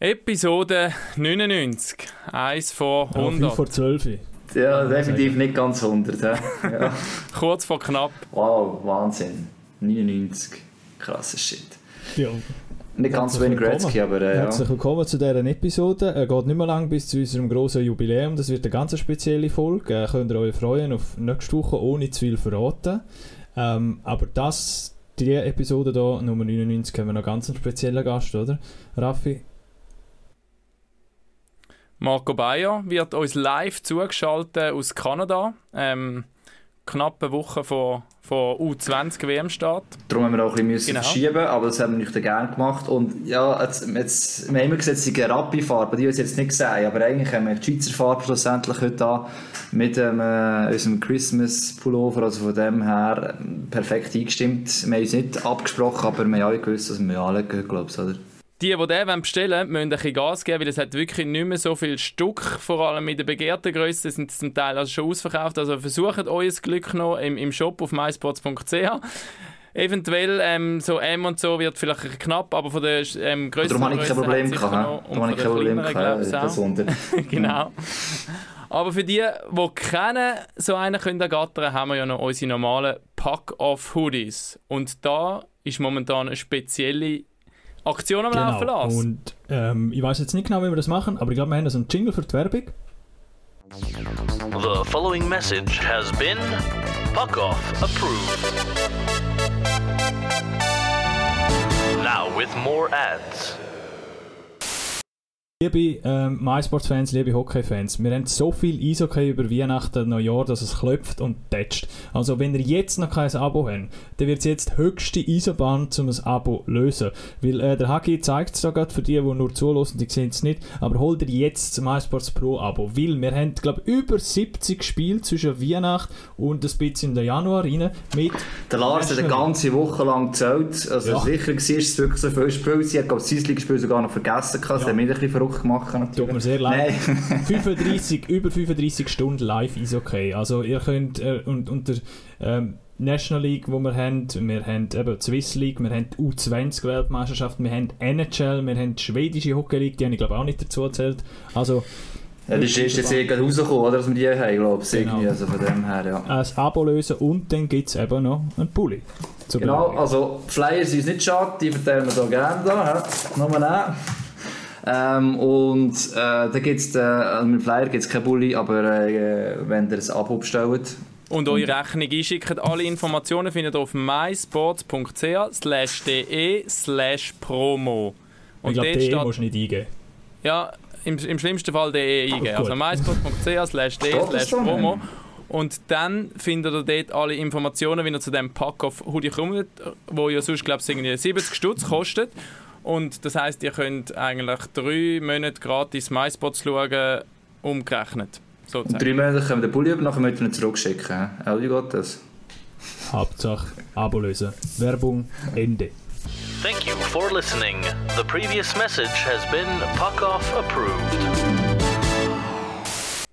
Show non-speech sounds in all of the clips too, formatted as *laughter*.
Episode 99. Eins vor 100. Ja, vor 12. Ja, definitiv nicht ganz 100. *laughs* Ja. Kurz vor knapp. Wow, Wahnsinn. 99. Krasser Shit. Ja. Nicht ganz so wie Gretzky, aber äh, Herzlich willkommen zu dieser Episode. Es geht nicht mehr lang bis zu unserem grossen Jubiläum. Das wird eine ganz spezielle Folge. Äh, könnt ihr euch freuen auf nächste Woche, ohne zu viel verraten. Ähm, aber das, die Episode hier, Nummer 99, haben wir noch ganz einen speziellen Gast, oder? Raffi, Marco Bayer wird uns live zugeschaltet aus Kanada. Ähm, knapp eine Woche vor, vor U20 WM-Start. Darum haben wir auch ein bisschen genau. verschieben, aber das haben wir nicht gerne gemacht. Und ja, jetzt, jetzt, wir haben immer gesagt, es ist eine Rappi-Farbe, die uns jetzt nicht gesehen, aber eigentlich haben wir die Schweizer Farbe schlussendlich heute an mit ähm, unserem Christmas-Pullover, also von dem her perfekt eingestimmt. Wir haben uns nicht abgesprochen, aber wir haben alle gewusst, dass wir alle glaube ich, oder? Die, die den bestellen wollen, müssen ein bisschen Gas geben, weil es hat wirklich nicht mehr so viel Stück, vor allem in der begehrten Größe, sind zum Teil also schon ausverkauft. Also versucht euer Glück noch im, im Shop auf mysports.ch. Eventuell ähm, so M und so wird vielleicht knapp, aber von der ähm, größeren Darum habe ich kein Problem gehabt. Darum habe ich kein Problem gehabt. *laughs* genau. Aber für die, die kennen, so einen können ergattern, haben wir ja noch unsere normalen Pack-Off-Hoodies. Und da ist momentan eine spezielle Aktion am genau. Laufen lassen. Und ähm, ich weiß jetzt nicht genau, wie wir das machen, aber ich glaube, wir haben so einen Jingle für die Werbung. The following message has been Puck Off approved. Now with more ads. Liebe ähm, MySports-Fans, liebe Hockey-Fans, wir haben so viel Eishockey über Weihnachten Neujahr, dass es klopft und tätscht. Also wenn ihr jetzt noch kein Abo habt, dann wird es jetzt höchste Eisenbahn, um ein Abo zu lösen. Weil äh, der Hagi zeigt es da gerade für die, die nur zulassen, die sehen es nicht, aber holt ihr jetzt das MySports Pro-Abo, weil wir haben, glaube ich, über 70 Spiele zwischen Weihnachten und ein bisschen den Januar rein mit... Der Lars hat eine ganze Woche lang gezählt, also ja. sicher war es wirklich so viel Spiel, sie hat, glaube ich, das Spiel sogar noch vergessen, ja. das hat mich ein bisschen Druck gemacht. Natürlich. Tut mir sehr leid. 35, *laughs* *laughs* über 35 Stunden live ist okay. Also ihr könnt äh, und, der ähm, National League, wo wir haben, wir haben eben die Swiss League, wir haben die U20-Weltmeisterschaft, wir haben NHL, wir haben die schwedische Hockey League, die habe ich glaube auch nicht dazu erzählt. Also ja, das ist jetzt irgendwie rausgekommen, oder, dass wir die haben, glaube ich, genau. also von dem her, ja. Ein Abo lösen und dann gibt es eben noch einen Pulli. Genau, also Flyer sind nicht schade, die verteilen wir hier gerne nochmal nehmen. Ähm, und äh, da gibt's, äh, also mit Flyer gibt es kein Bulli, aber äh, wenn ihr ein Abo bestellt, und eure Rechnung einschickt. Alle Informationen findet ihr auf mysports.ch slash de slash promo. Und ich glaube, de steht, musst du nicht eingeben. Ja, im, im schlimmsten Fall de eingeben. Also mysports.ch slash de slash promo. Und dann findet ihr dort alle Informationen, wie ihr zu dem Pack-Off Hoodie kommt, wo ja sonst, glaube ich, 70 Stutz kostet. Und das heißt, ihr könnt eigentlich drei Monate gratis MySpots schauen, umgerechnet. Sozusagen. Drei Monate können wir den Pulli nachher müssen wir zurückschicken. Auch wie geht das? Hauptsache Abo lösen. Werbung Ende. Thank you for listening. The previous message has been Puck Off approved.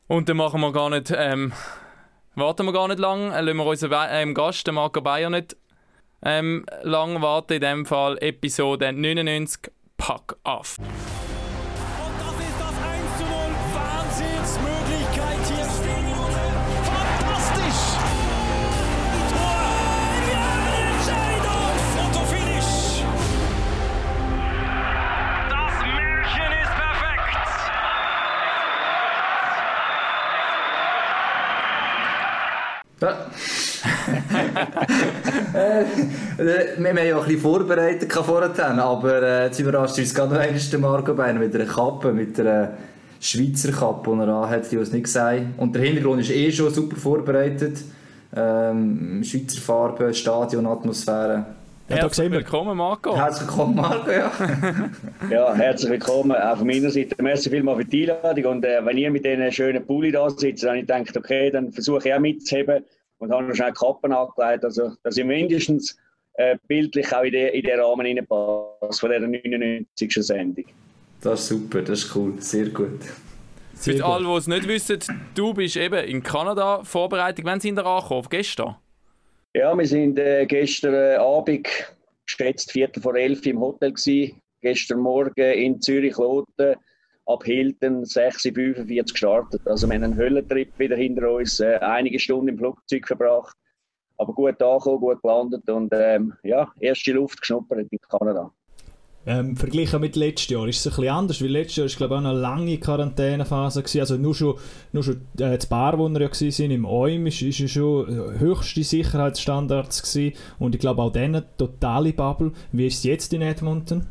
Und dann machen wir gar nicht, ähm, warten wir gar nicht lang, lassen wir unseren ähm, Gast, den Marco Bayer, nicht ähm, lang warten. In dem Fall Episode 99 Pack auf. Ja. Äh, wir haben ja auch ein bisschen vorbereitet vorher, aber äh, jetzt überrascht uns gerade noch einmal der Marco Bein mit einer Kappe, mit einer Schweizer Kappe, die er anhat, die uns nicht gesagt Und der Hintergrund ist eh schon super vorbereitet. Ähm, Schweizer Farbe, Stadion, Atmosphäre. Ja, herzlich willkommen, Marco. Herzlich willkommen, Marco, ja. *laughs* ja, herzlich willkommen auch von meiner Seite. Merci vielmals für die Einladung. Und äh, wenn ihr mit diesen schönen Pulli da sitzt, dann habe ich gedacht, okay, dann versuche ich auch mitzuheben und habe noch schnell Kappen angelegt. Also, dass ich mindestens äh, bildlich auch in den in den Rahmen reinpasst von dieser 99. Sendung. Das ist super, das ist cool, sehr gut. Sehr Für alle, die es nicht wissen, du bist eben in Kanada vorbereitet. Wann sind wir angekommen? Gestern? Ja, wir sind äh, gestern äh, Abend, geschätzt Viertel vor elf im Hotel gewesen. gestern Morgen in Zürich-Loten ab Hilton 6.45 gestartet. Also wir haben einen Höllentrip wieder hinter uns, äh, einige Stunden im Flugzeug verbracht, aber gut angekommen, gut gelandet und ähm, ja, erste Luft geschnuppert in Kanada. Ähm, verglichen mit letztes Jahr ist es ein bisschen anders, weil letztes Jahr war glaube auch eine lange Quarantänephase gewesen. also nur schon, nur schon äh, das Bar, wo wir ja waren, im OIM, ist, ist schon höchste Sicherheitsstandards gewesen und ich glaube auch dann eine totale Bubble. Wie ist es jetzt in Edmonton?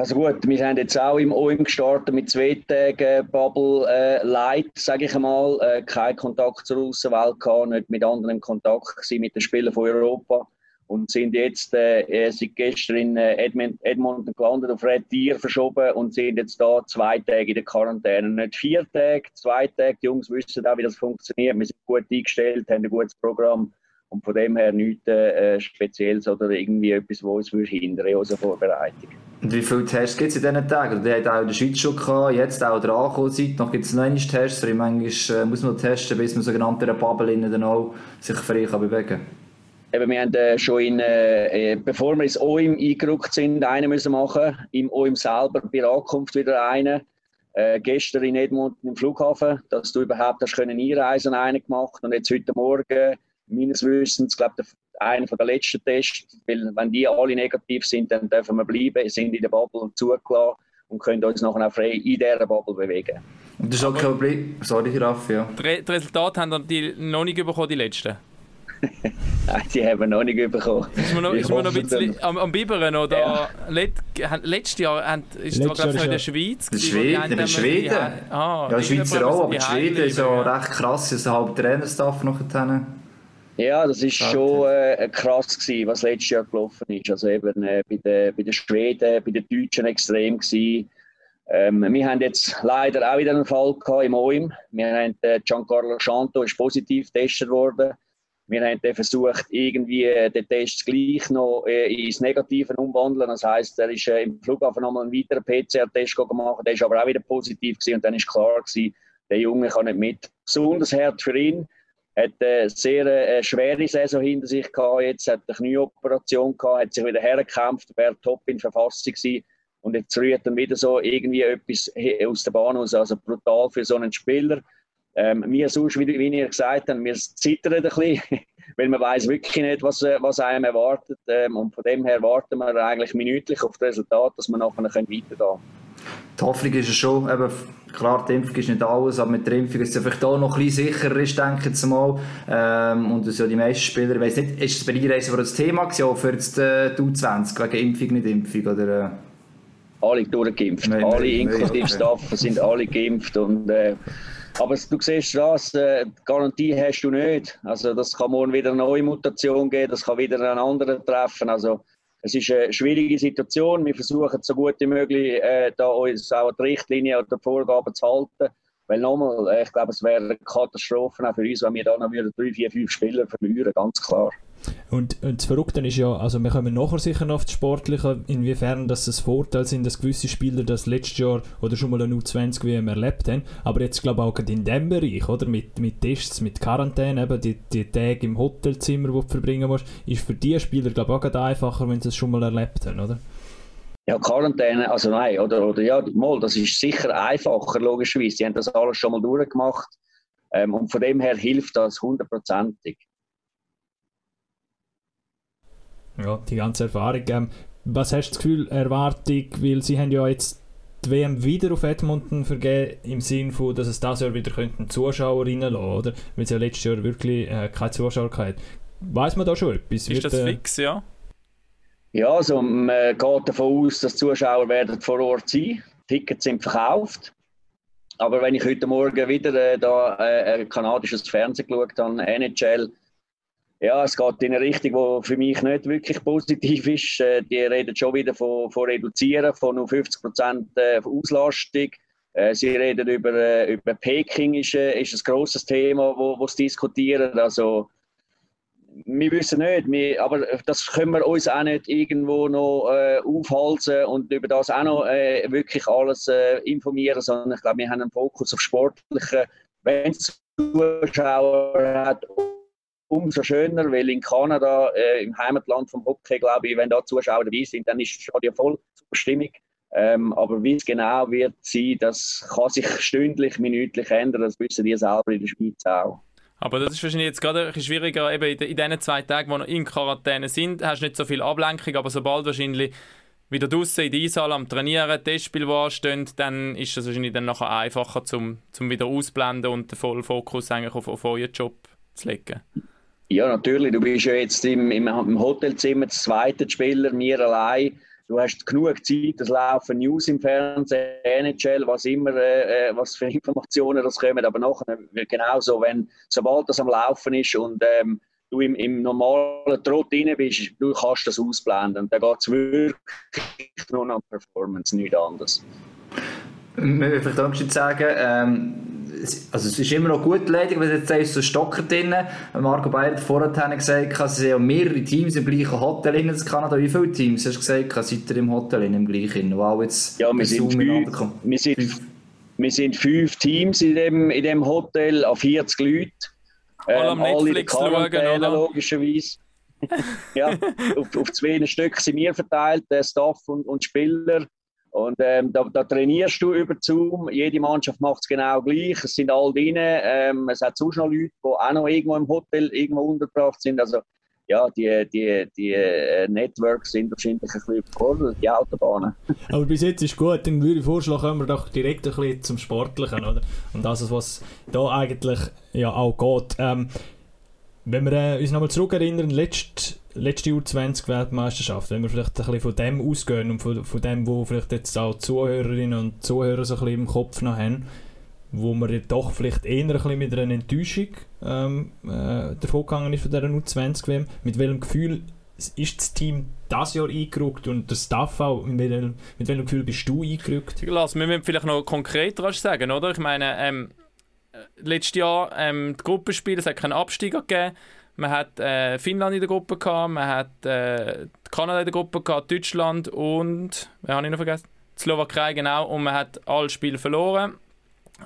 Also gut, wir haben jetzt auch im OIM gestartet mit zwei Tagen Bubble äh, Light, sage ich einmal. Äh, kein Kontakt zur Außenwelt gehabt, nicht mit anderen in Kontakt gewesen, mit den Spielern von Europa und sind jetzt äh, äh seit gestern in äh, Edmont, Edmonton gelandet, auf Red Deer verschoben und sind jetzt da zwei Tage in der Quarantäne. Nicht vier Tage, zwei Tage. Die Jungs wissen auch, wie das funktioniert. Wir sind gut eingestellt, haben ein gutes Programm und von dem her nichts äh, Spezielles oder irgendwie etwas, was uns würde hindern in unserer Vorbereitung. Und wie viele Tests gibt es in diesen Tagen? Die hat auch in der Schweiz schon gehabt, jetzt auch der Ankommenszeit. Noch gibt es noch einige Tests, manchmal äh, muss man testen, bis man sogenannte Bubble dann auch sich frei kann bewegen kann. Wir haben äh, schon in, äh, bevor wir ins OIM eingerückt sind, einen müssen machen. Im OIM selber bei der Ankunft wieder einen. Äh, gestern in Edmonton im Flughafen, dass du überhaupt hast können einreisen, einen gemacht. Und jetzt heute Morgen, meines Wissens, glaube ich, einer der letzten Tests. Weil, wenn die alle negativ sind, dann dürfen wir bleiben, sind in der Bubble zugelassen und können uns nachher auch frei in dieser Bubble bewegen. Und das ist auch kein Problem. Sorry, Raffi. Ja. Die Resultate haben die noch nicht bekommen, die letzten? Nein, *laughs* die haben wir noch nicht bekommen. Ist man noch, ist man noch ein bisschen am, am Biberen? Oder? Ja. Let, letztes Jahr haben, ist es glaube ich in der Schweiz. In Schweden, in Schweden. Ah, ja, Schweizer auch, aber in Schweden ist ja recht krass, ein halber Trainerstaff noch ja, das ist schon äh, krass gewesen, was letztes Jahr gelaufen ist. Also eben äh, bei, den, bei den Schweden, bei den Deutschen extrem gewesen. Ähm, wir haben jetzt leider auch wieder einen Fall gehabt im OIM. Wir haben äh, Giancarlo Chanto ist positiv getestet worden. Wir haben dann versucht, irgendwie äh, den Test gleich noch äh, ins Negative umwandeln. Das heisst, er ist äh, im Flughafen nochmal einen weiteren PCR-Test gemacht. Der ist aber auch wieder positiv gewesen und dann ist klar gewesen, der Junge kann nicht mit. Besonders hart für ihn. Hat eine sehr äh, schwere Saison hinter sich gehabt. Jetzt hat eine Knieoperation gehabt, hat sich wieder hergekämpft, wäre top in Verfassung gewesen. Und jetzt rührt dann wieder so irgendwie etwas aus der Bahn aus. Also brutal für so einen Spieler. Ähm, wir sonst, wie, wie ihr gesagt habt, wir zittern ein bisschen, *laughs* weil man weiß wirklich nicht, was, äh, was einem erwartet. Ähm, und von dem her warten wir eigentlich minütlich auf das Resultat, dass wir nachher weitergehen können. Die Hoffnung ist ja schon, eben, klar, die Impfung ist nicht alles, aber mit der Impfung ist es vielleicht auch noch ein bisschen sicherer, ist, denke ich mal. Ähm, und das ja die meisten Spieler, ich weiss nicht, ist es bei dir das Thema gewesen, für jetzt, äh, die U20, wegen Impfung, nicht Impfung, oder? Äh? Alle durchgeimpft, alle nein, inklusive Staff sind alle geimpft und äh, aber du siehst das, äh, Garantie hast du nicht. Also das kann morgen wieder eine neue Mutation geben, das kann wieder einen anderen treffen. Also es ist eine schwierige Situation. Wir versuchen so gut wie möglich, äh, da uns auch die Richtlinien oder die Vorgaben zu halten. Weil nochmal, äh, ich glaube, es wäre eine Katastrophe auch für uns, wenn wir da noch drei, vier, fünf Spieler verlieren, ganz klar. Und, und das Verrückte ist ja, also wir kommen nachher sicher noch auf das Sportliche, inwiefern das ein Vorteil sind, dass gewisse Spieler das letztes Jahr oder schon mal eine U20 WM erlebt haben. Aber jetzt glaube ich auch in diesem Bereich, oder? Mit, mit Tests, mit Quarantäne, eben die, die Tage im Hotelzimmer, die du verbringen musst, ist für die Spieler glaube ich auch einfacher, wenn sie es schon mal erlebt haben, oder? Ja, Quarantäne, also nein, oder, oder ja, mal, das ist sicher einfacher, logischerweise. Die haben das alles schon mal durchgemacht. Ähm, und von dem her hilft das hundertprozentig. Ja, die ganze Erfahrung. Ähm, was hast du das Gefühl, Erwartung, weil sie haben ja jetzt die WM wieder auf Edmonton vergeben, im Sinne von, dass es das Jahr wieder könnten Zuschauer reinlassen, oder? Weil sie ja letztes Jahr wirklich äh, keine Zuschauer hatten. Weiß man da schon etwas? Ist Wird, das äh, fix, ja? Ja, also man geht davon aus, dass Zuschauer werden vor Ort sein. Tickets sind verkauft. Aber wenn ich heute Morgen wieder äh, da äh, ein kanadisches Fernsehen geschaut habe, NHL, ja, es geht in eine Richtung, die für mich nicht wirklich positiv ist. Äh, die reden schon wieder von, von Reduzieren von nur 50 Prozent äh, Auslastung. Äh, sie reden über, über Peking, ist, ist ein grosses Thema, wo, wo sie diskutieren. Also, wir wissen nicht, wir, aber das können wir uns auch nicht irgendwo noch äh, aufhalten und über das auch noch äh, wirklich alles äh, informieren, sondern ich glaube, wir haben einen Fokus auf Sportliche. Wenn es Zuschauer hat umso schöner, weil in Kanada, äh, im Heimatland vom Hockey, glaube ich, wenn da Zuschauer dabei sind, dann ist das Stadion voll zur Stimmung. Ähm, aber wie es genau wird sein, das kann sich stündlich, minütlich ändern. Das wissen die selber in der Schweiz auch. Aber das ist wahrscheinlich jetzt gerade ein bisschen schwieriger, eben in, diesen zwei Tagen, wo wir in Quarantäne sind, hast du nicht so viel Ablenkung, aber sobald wahrscheinlich wieder draußen in die Eishalle am Trainieren, Testspiel, anstehen, dann ist das wahrscheinlich dann nachher einfacher, zum, zum wieder ausblenden und den vollen Fokus eigentlich auf, auf euren Job zu legen. Ja, natürlich. Du bist ja jetzt im, im, im Hotelzimmer das zweite Spieler, mir allein. Du hast genug Zeit, es laufen News im Fernsehen, NHL, was immer, äh, äh, was für Informationen das kommen. Aber nachher genauso, wenn, sobald das am Laufen ist und ähm, du im, im normalen Trott drin bist, du kannst das ausblenden. Und dann geht es wirklich nur um Performance, nichts anderes. Ich möchte vielleicht auch sagen, ähm, also es ist immer noch gut leidig, aber jetzt ist so ein Stocker drin. Marco Bayer hat vorher gesagt, es sind ja mehrere Teams im gleichen Hotel in Kanada. Wie viele Teams hast du gesagt, seid ihr im Hotel in, im gleichen? Wow, jetzt ja, wir sind, fünf, wir, sind, wir sind fünf Teams in dem, in dem Hotel, an 40 Leute. Alle am ähm, Netflix schauen, oder? logischerweise. *laughs* ja, auf, auf zwei Stück sind wir verteilt, der Staff und, und Spieler. Und ähm, da, da, trainierst du über Zoom. Jede Mannschaft macht es genau gleich. Es sind alle drin. Ähm, es hat sonst noch Leute, die auch noch irgendwo im Hotel irgendwo untergebracht sind. Also ja, die, die, die äh, Networks sind wahrscheinlich ein bisschen überfordert, die Autobahnen. *laughs* Aber bis jetzt ist gut, dann würde ich vorschlagen, kommen wir doch direkt ein bisschen zum Sportlichen, oder? Und das, was da eigentlich ja auch geht. Ähm, wenn wir äh, uns nochmal zurückerinnern, letzte, letzte Jahr 20 Weltmeisterschaft, wenn wir vielleicht ein bisschen von dem ausgehen und von, von dem, wo vielleicht jetzt auch Zuhörerinnen und Zuhörer so ein bisschen im Kopf noch haben, wo man ja doch vielleicht eher ein bisschen mit einer Enttäuschung ähm, äh, davon gegangen ist von dieser U20-WM. Mit welchem Gefühl ist das Team das Jahr eingerückt und der Staff auch? Mit, welchem, mit welchem Gefühl bist du eingerückt? Lass, wir müssen vielleicht noch konkreter sagen, oder? Ich meine, ähm, letztes Jahr ähm, die Gruppenspiele, es hat keinen Absteiger gegeben. Man hat äh, Finnland in der Gruppe gehabt, man hat äh, Kanada in der Gruppe gehabt, Deutschland und, wer habe ich noch vergessen? Die Slowakei, genau. Und man hat alle Spiele verloren.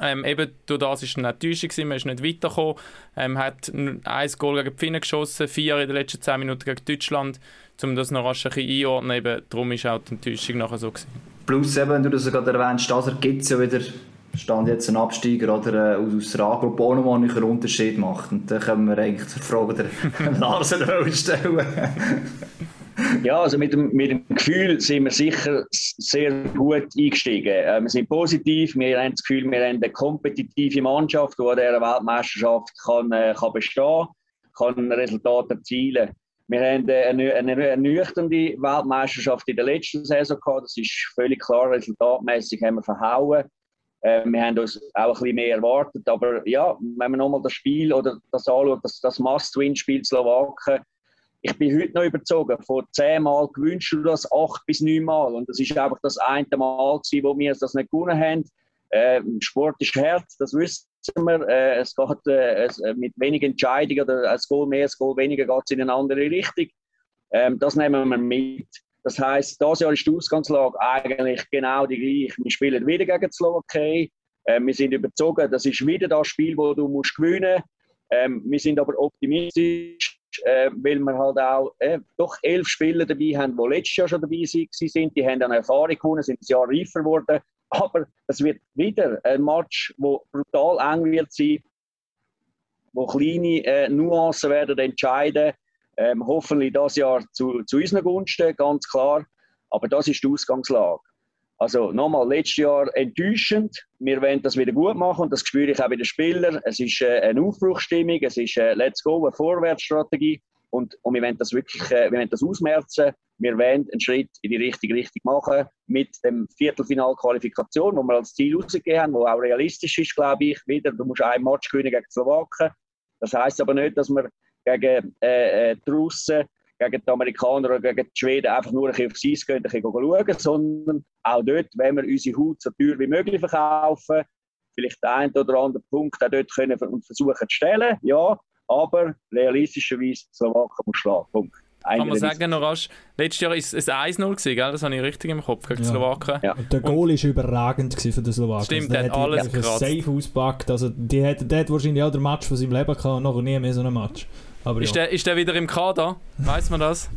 Ähm, eben durch das war eine Enttäuschung, man ist nicht weitergekommen. Ähm, hat ein Goal gegen die Finnen geschossen, vier in den letzten zehn Minuten gegen Deutschland, um das noch rasch ein bisschen einordnen. Eben, darum war auch die Enttäuschung nachher so. Gewesen. Plus eben, wenn du das gerade erwähnst, also gibt es ja wieder stand jetzt ein Absteiger oder äh, aus der A-Gruppe auch nochmal einen Unterschied macht. Und dann können wir eigentlich die Frage der *laughs* Larsen stellen. ja, also mit dem, mit dem Gefühl sind wir sicher sehr gut eingestiegen. Äh, wir sind positiv, wir haben das Gefühl, wir haben eine kompetitive Mannschaft, die an dieser Weltmeisterschaft kann, äh, kann bestehen kann, kann Resultate erzielen. Wir haben eine, eine ernüchternde Weltmeisterschaft in der letzten Saison gehabt. Das ist völlig klar. Resultatmäßig haben wir verhauen. Äh, wir haben uns auch ein bisschen mehr erwartet. Aber ja, wenn man nochmal das Spiel oder das anschaut, das, das Must-Win-Spiel Slowaken, ich bin heute noch überzogen. Vor zehn Mal gewünscht du das acht bis neun Mal. Und das ist einfach das eine Mal, gewesen, wo wir das nicht gewonnen haben. Äh, Sport ist hart, das wissen wir. Äh, es geht äh, es, äh, mit wenigen Entscheidungen oder ein Goal mehr, ein Goal weniger geht es in eine andere Richtung. Ähm, das nehmen wir mit. Das heisst, dieses Jahr ist die Ausgangslage eigentlich genau die gleiche. Wir spielen wieder gegen die Slowakei. Äh, wir sind überzogen, das ist wieder das Spiel, wo du musst gewinnen musst. Ähm, wir sind aber optimistisch, äh, weil wir halt auch äh, doch elf Spieler dabei haben, die letztes Jahr schon dabei sind. Die haben eine Erfahrung gewonnen, sind ein Jahr reifer geworden. Aber es wird wieder ein Match, wo brutal eng wird sein, wo kleine äh, Nuancen werden entscheiden. Ähm, hoffentlich das Jahr zu, zu unseren Gunsten, ganz klar. Aber das ist die Ausgangslage. Also nochmal, letztes Jahr enttäuschend. Wir wollen das wieder gut machen und das spüre ich auch bei den Spielern. Es ist äh, eine Aufbruchstimmung, es ist äh, Let's Go, eine Vorwärtsstrategie und, und wir wollen das wirklich äh, wir wollen das ausmerzen. Wir wollen einen Schritt in die richtige Richtung machen mit dem Viertelfinalqualifikation, wo wir als Ziel rausgegeben haben, wo auch realistisch ist, glaube ich. Wieder, du musst einen Match gewinnen gegen Slowaken. Das heißt aber nicht, dass wir gegen äh, äh, die Russen, gegen die Amerikaner oder gegen die Schweden einfach nur ein bisschen aufs Eis gehen und ein bisschen schauen, sondern auch dort, wenn wir unsere Haut so teuer wie möglich verkaufen, vielleicht den einen oder anderen Punkt auch dort können und versuchen zu stellen, ja, aber realistischerweise Slowaken muss schlagen. Punkt. Kann man sagen, noch rasch, letztes Jahr war es 1-0, gewesen, gell? das habe ich richtig im Kopf gegen die ja. Slowaken. Ja. Der Goal war überragend für die Slowaken. Stimmt, also, der hat alles safe ausgepackt. Also, die hat, der hat wahrscheinlich auch den Match von seinem Leben gehabt und noch nie mehr so einen Match. Aber ist, ja. der, ist der wieder im Kader? Weiß man das?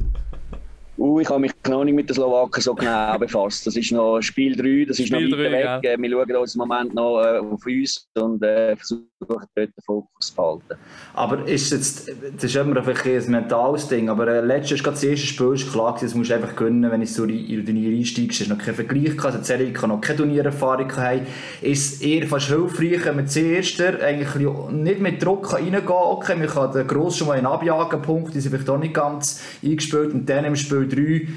Uh, ich habe mich noch nicht mit den Slowaken so genau *laughs* befasst. Das ist noch Spiel 3, das ist Spiel noch weit 3, weg. Ja. Wir schauen uns im Moment noch äh, auf uns und äh, versuchen dort den Fokus zu halten. Aber ist jetzt, das ist immer ein mentales Ding, aber äh, letztes das erste Spiel ist klar, das musst du einfach gönnen, wenn du so in die Turnier einsteigst. Es noch kein Vergleich, also Serie kann noch keine Turniererfahrung haben. Ist es eher fast hilfreich, wenn man zuerst eigentlich nicht mit Druck reingehen kann, okay, man kann den Gross schon mal in abjagen, Punkt, die sind vielleicht auch nicht ganz eingespielt und dann im Spiel 3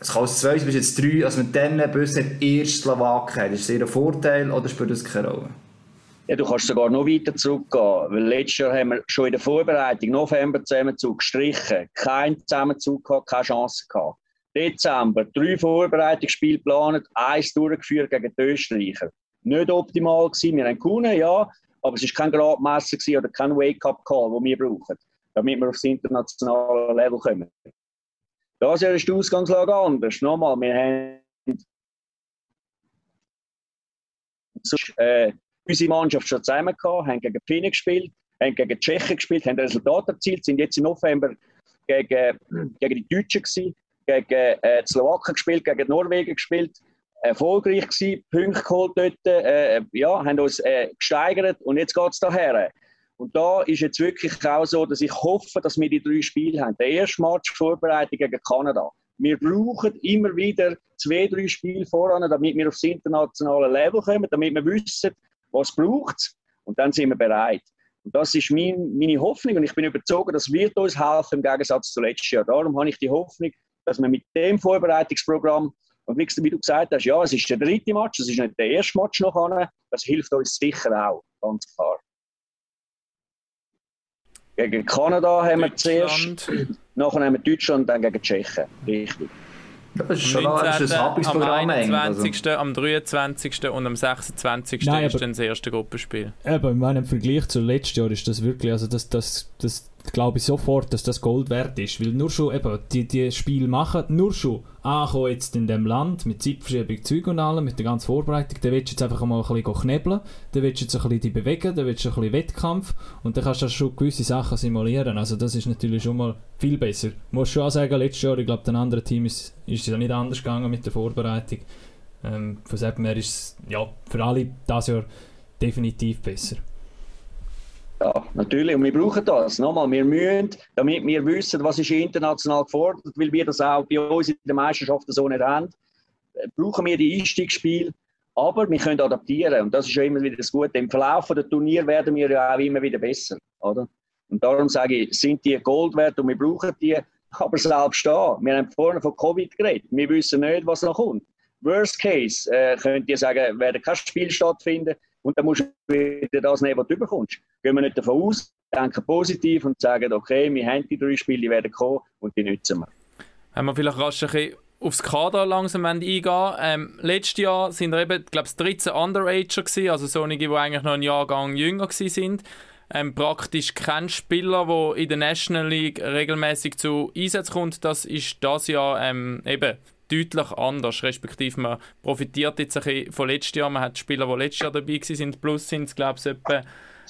es kann aus zwei, bis jetzt drei, also mit bis nicht erst Slowakei. Das ist eher ein Vorteil oder spielt das keine Rolle? Ja, du kannst sogar noch weiter zurückgehen, weil letztes Jahr haben wir schon in der Vorbereitung November Zusammenzug gestrichen, kein Zusammenzug gehabt, keine Chance gehabt. Dezember drei Vorbereitungsspiele geplant, eins durchgeführt gegen die Österreicher. Nicht optimal gewesen, wir haben gewonnen, ja, aber es war kein Gradmesser oder kein Wake-up-Call, den wir brauchen, damit wir aufs internationale Level kommen. Das Jahr ist die Ausgangslage anders. Nochmal, wir haben äh, unsere Mannschaft schon zusammen gehabt, haben gegen Finnen gespielt, haben gegen Tschechen gespielt, haben Resultate erzielt, sind jetzt im November gegen, gegen die Deutschen gewesen, gegen äh, die Slowaken gespielt, gegen die Norwegen gespielt, erfolgreich gewesen, Punkte geholt dort, äh, ja, haben uns äh, gesteigert und jetzt geht es daher. Und da ist jetzt wirklich auch so, dass ich hoffe, dass wir die drei Spiele haben. Der erste Match Vorbereitung gegen Kanada. Wir brauchen immer wieder zwei, drei Spiele voran, damit wir aufs internationale Level kommen, damit wir wissen, was braucht und dann sind wir bereit. Und das ist mein, meine Hoffnung und ich bin überzeugt, das wird uns helfen im Gegensatz zu letztes Jahr. Darum habe ich die Hoffnung, dass wir mit dem Vorbereitungsprogramm und wie du gesagt hast, ja, es ist der dritte Match, es ist nicht der erste Match noch das hilft uns sicher auch, ganz klar. Gegen Kanada haben wir zuerst, nachher haben wir Deutschland, dann gegen Tschechien. Richtig. Das ist schon 19. am 21., also. am 23. und am 26. Nein, ist dann das erste Gruppenspiel. Eben, ich meine, im Vergleich zu letztes Jahr ist das wirklich, also das, das, das glaube ich sofort, dass das Gold wert ist, weil nur schon eben die, die Spiele machen, nur schon ankommen jetzt in dem Land mit Zeitverschiebung, Zeug und allem, mit der ganzen Vorbereitung, dann willst du jetzt einfach mal ein bisschen knebeln, dann willst du jetzt ein bisschen die bewegen, dann willst du ein bisschen Wettkampf und dann kannst du schon gewisse Sachen simulieren, also das ist natürlich schon mal viel besser. Ich muss schon auch sagen, letztes Jahr, ich glaube, den anderen Team ist, ist es ja nicht anders gegangen mit der Vorbereitung. Ähm, von dem her ist es ja, für alle dieses Jahr definitiv besser. Ja, natürlich. Und wir brauchen das. Nochmal, wir müssen, damit wir wissen, was ist international gefordert, weil wir das auch bei uns in der Meisterschaft so nicht haben, brauchen wir die Einstiegsspiele. Aber wir können adaptieren. Und das ist ja immer wieder das Gute. Im Verlauf der Turnier werden wir ja auch immer wieder besser. Oder? Und darum sage ich, sind die Gold wert und wir brauchen die. Aber selbst da, wir haben vorhin von Covid geredet. Wir wissen nicht, was noch kommt. Worst case, äh, könnt ihr sagen, werden kein Spiel stattfinden und dann musst du wieder das nehmen, was du bekommst. Gehen wir nicht davon aus, denken positiv und sagen, okay, wir haben die drei Spiele, die werden kommen und die nutzen wir. Haben wir vielleicht rasch ein bisschen aufs Kader langsam eingehen. Ähm, letztes Jahr sind eben, glaube ich, 13 Underager gewesen, also solche, die eigentlich noch einen Jahrgang jünger sind. Ähm, praktisch kein Spieler, der in der National League regelmäßig zu Einsatz kommt. Das ist das Jahr ähm, eben deutlich anders, respektive man profitiert jetzt ein bisschen von letztes Jahr, man hat Spieler, die letztes Jahr dabei waren, plus sind es glaube ich etwa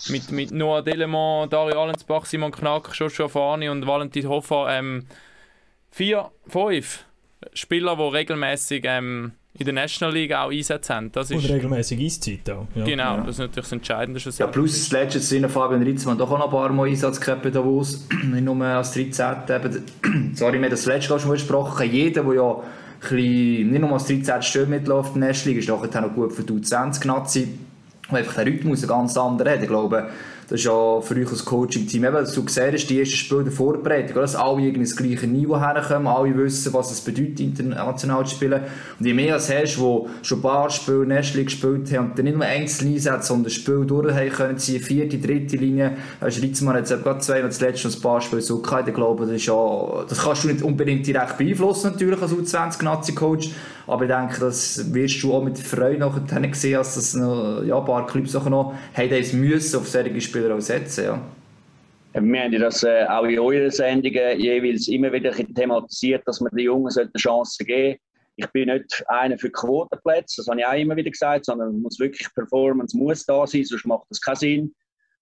mit, mit Noah Delemont, Dario Allensbach, Simon Knack, Joshua Fani und Valentin Hofer ähm, vier, fünf Spieler, die regelmäßig ähm, in der National League auch Einsätze haben. Das ist, und regelmäßig Eiszeit auch. Ja. Genau, ja. das ist natürlich das Entscheidende. Ja, plus das letzte Sinne Fabian Ritzmann doch auch noch ein paar Mal Einsatz gehabt bei Davos, *clears throat* nicht nur als 13. Eben, *clears throat* sorry, wir haben das letzte schon besprochen, jeder, der ja bisschen, nicht nur als 13 Stück mitläuft in der Ersten Liga, ist nachher noch gut für die U20 weil einfach der Rhythmus ein ganz anderer hat. Ich glaube, das ist ja für euch als Coaching-Team, eben, dass du gesehen hast, die ersten Spiele der Vorbereitung, dass alle irgendwie ins gleiche Niveau herkommen, alle wissen, was es bedeutet, international zu spielen. Und je mehr als hast, die schon ein paar Spiele Liga gespielt haben und dann nicht nur einzeln einsetzen, sondern das Spiel durch haben können, ziehen, vierte, dritte Linie, Ritzmann hat jetzt gerade zwei, und zuletzt noch ein paar Spiele so gehabt, ich glaube, das ist ja, das kannst du nicht unbedingt direkt beeinflussen, natürlich, als U20-Nazi-Coach, aber ich denke, das wirst du auch mit Freude nachher sehen, dass das noch, ja, ein paar Clubs auch noch haben müssen auf solche Spieler auch setzen. Ja. Wir haben das äh, auch in euren Sendungen jeweils immer wieder thematisiert, dass man den Jungen eine Chance geben Ich bin nicht einer für Quotenplätze, das habe ich auch immer wieder gesagt, sondern muss wirklich Performance muss da sein, sonst macht das keinen Sinn.